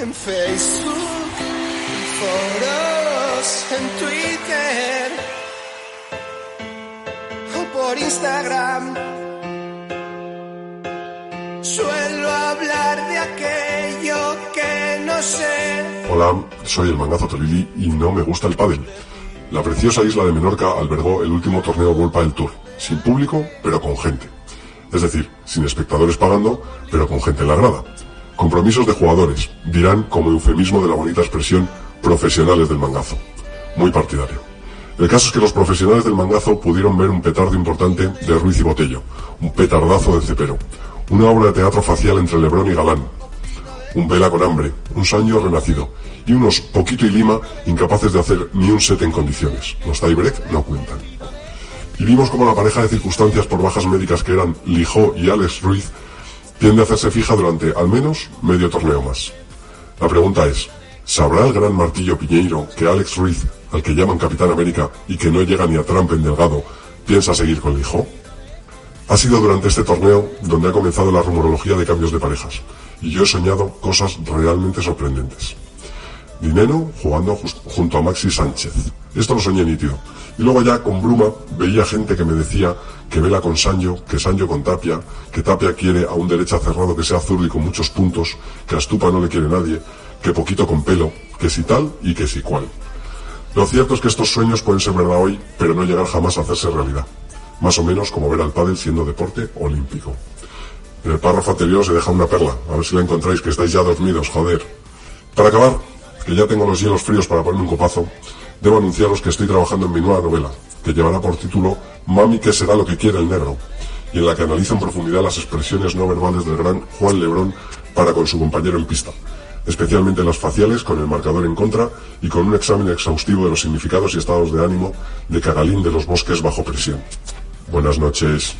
en Facebook, en foros, en Twitter o por Instagram. Suelo hablar de aquello que no sé. Hola, soy el mangazo Tolili y no me gusta el pádel. La preciosa isla de Menorca albergó el último torneo World del Tour, sin público, pero con gente. Es decir, sin espectadores pagando, pero con gente en la grada. Compromisos de jugadores, dirán como eufemismo de la bonita expresión profesionales del mangazo. Muy partidario. El caso es que los profesionales del mangazo pudieron ver un petardo importante de Ruiz y Botello, un petardazo de Cepero, una obra de teatro facial entre Lebrón y Galán, un Vela con hambre, un Sancho renacido y unos Poquito y Lima incapaces de hacer ni un set en condiciones. Los tiebreak no cuentan. Y vimos como la pareja de circunstancias por bajas médicas que eran Lijó y Alex Ruiz tiende a hacerse fija durante al menos medio torneo más. La pregunta es, ¿sabrá el gran martillo Piñeiro que Alex Ruiz, al que llaman Capitán América y que no llega ni a Trump en Delgado, piensa seguir con Lijó? Ha sido durante este torneo donde ha comenzado la rumorología de cambios de parejas, y yo he soñado cosas realmente sorprendentes. Dinero jugando junto a Maxi Sánchez. Esto lo soñé nítido. Y luego ya con bruma veía gente que me decía que Vela con Sancho, que Sancho con Tapia, que Tapia quiere a un derecha cerrado que sea zurdo y con muchos puntos, que a Stupa no le quiere nadie, que poquito con pelo, que si tal y que si cual. Lo cierto es que estos sueños pueden ser verdad hoy, pero no llegar jamás a hacerse realidad. Más o menos como ver al pádel siendo deporte olímpico. En el párrafo anterior se deja una perla, a ver si la encontráis, que estáis ya dormidos, joder. Para acabar, que ya tengo los hielos fríos para ponerme un copazo, debo anunciaros que estoy trabajando en mi nueva novela, que llevará por título Mami, ¿qué será lo que quiere el negro? y en la que analizo en profundidad las expresiones no verbales del gran Juan Lebrón para con su compañero en pista, especialmente las faciales con el marcador en contra y con un examen exhaustivo de los significados y estados de ánimo de Cagalín de los bosques bajo presión. Buenas noches.